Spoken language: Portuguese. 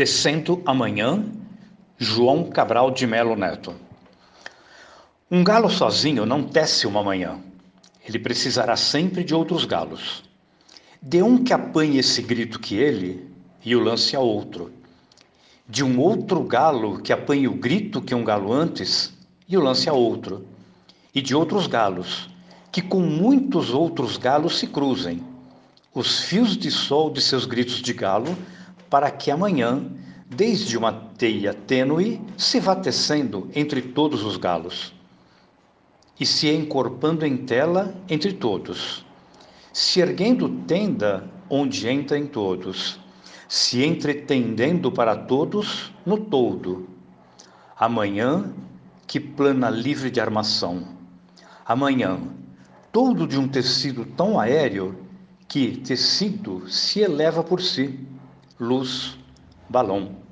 Tecendo amanhã, João Cabral de Melo Neto. Um galo sozinho não tece uma manhã. Ele precisará sempre de outros galos. De um que apanhe esse grito que ele e o lance a outro. De um outro galo que apanhe o grito que um galo antes e o lance a outro. E de outros galos que com muitos outros galos se cruzem. Os fios de sol de seus gritos de galo para que amanhã, desde uma teia tênue, se vá tecendo entre todos os galos e se encorpando em tela entre todos, se erguendo tenda onde entrem todos, se entretendendo para todos no todo. Amanhã, que plana livre de armação. Amanhã, todo de um tecido tão aéreo que tecido se eleva por si luz, balão.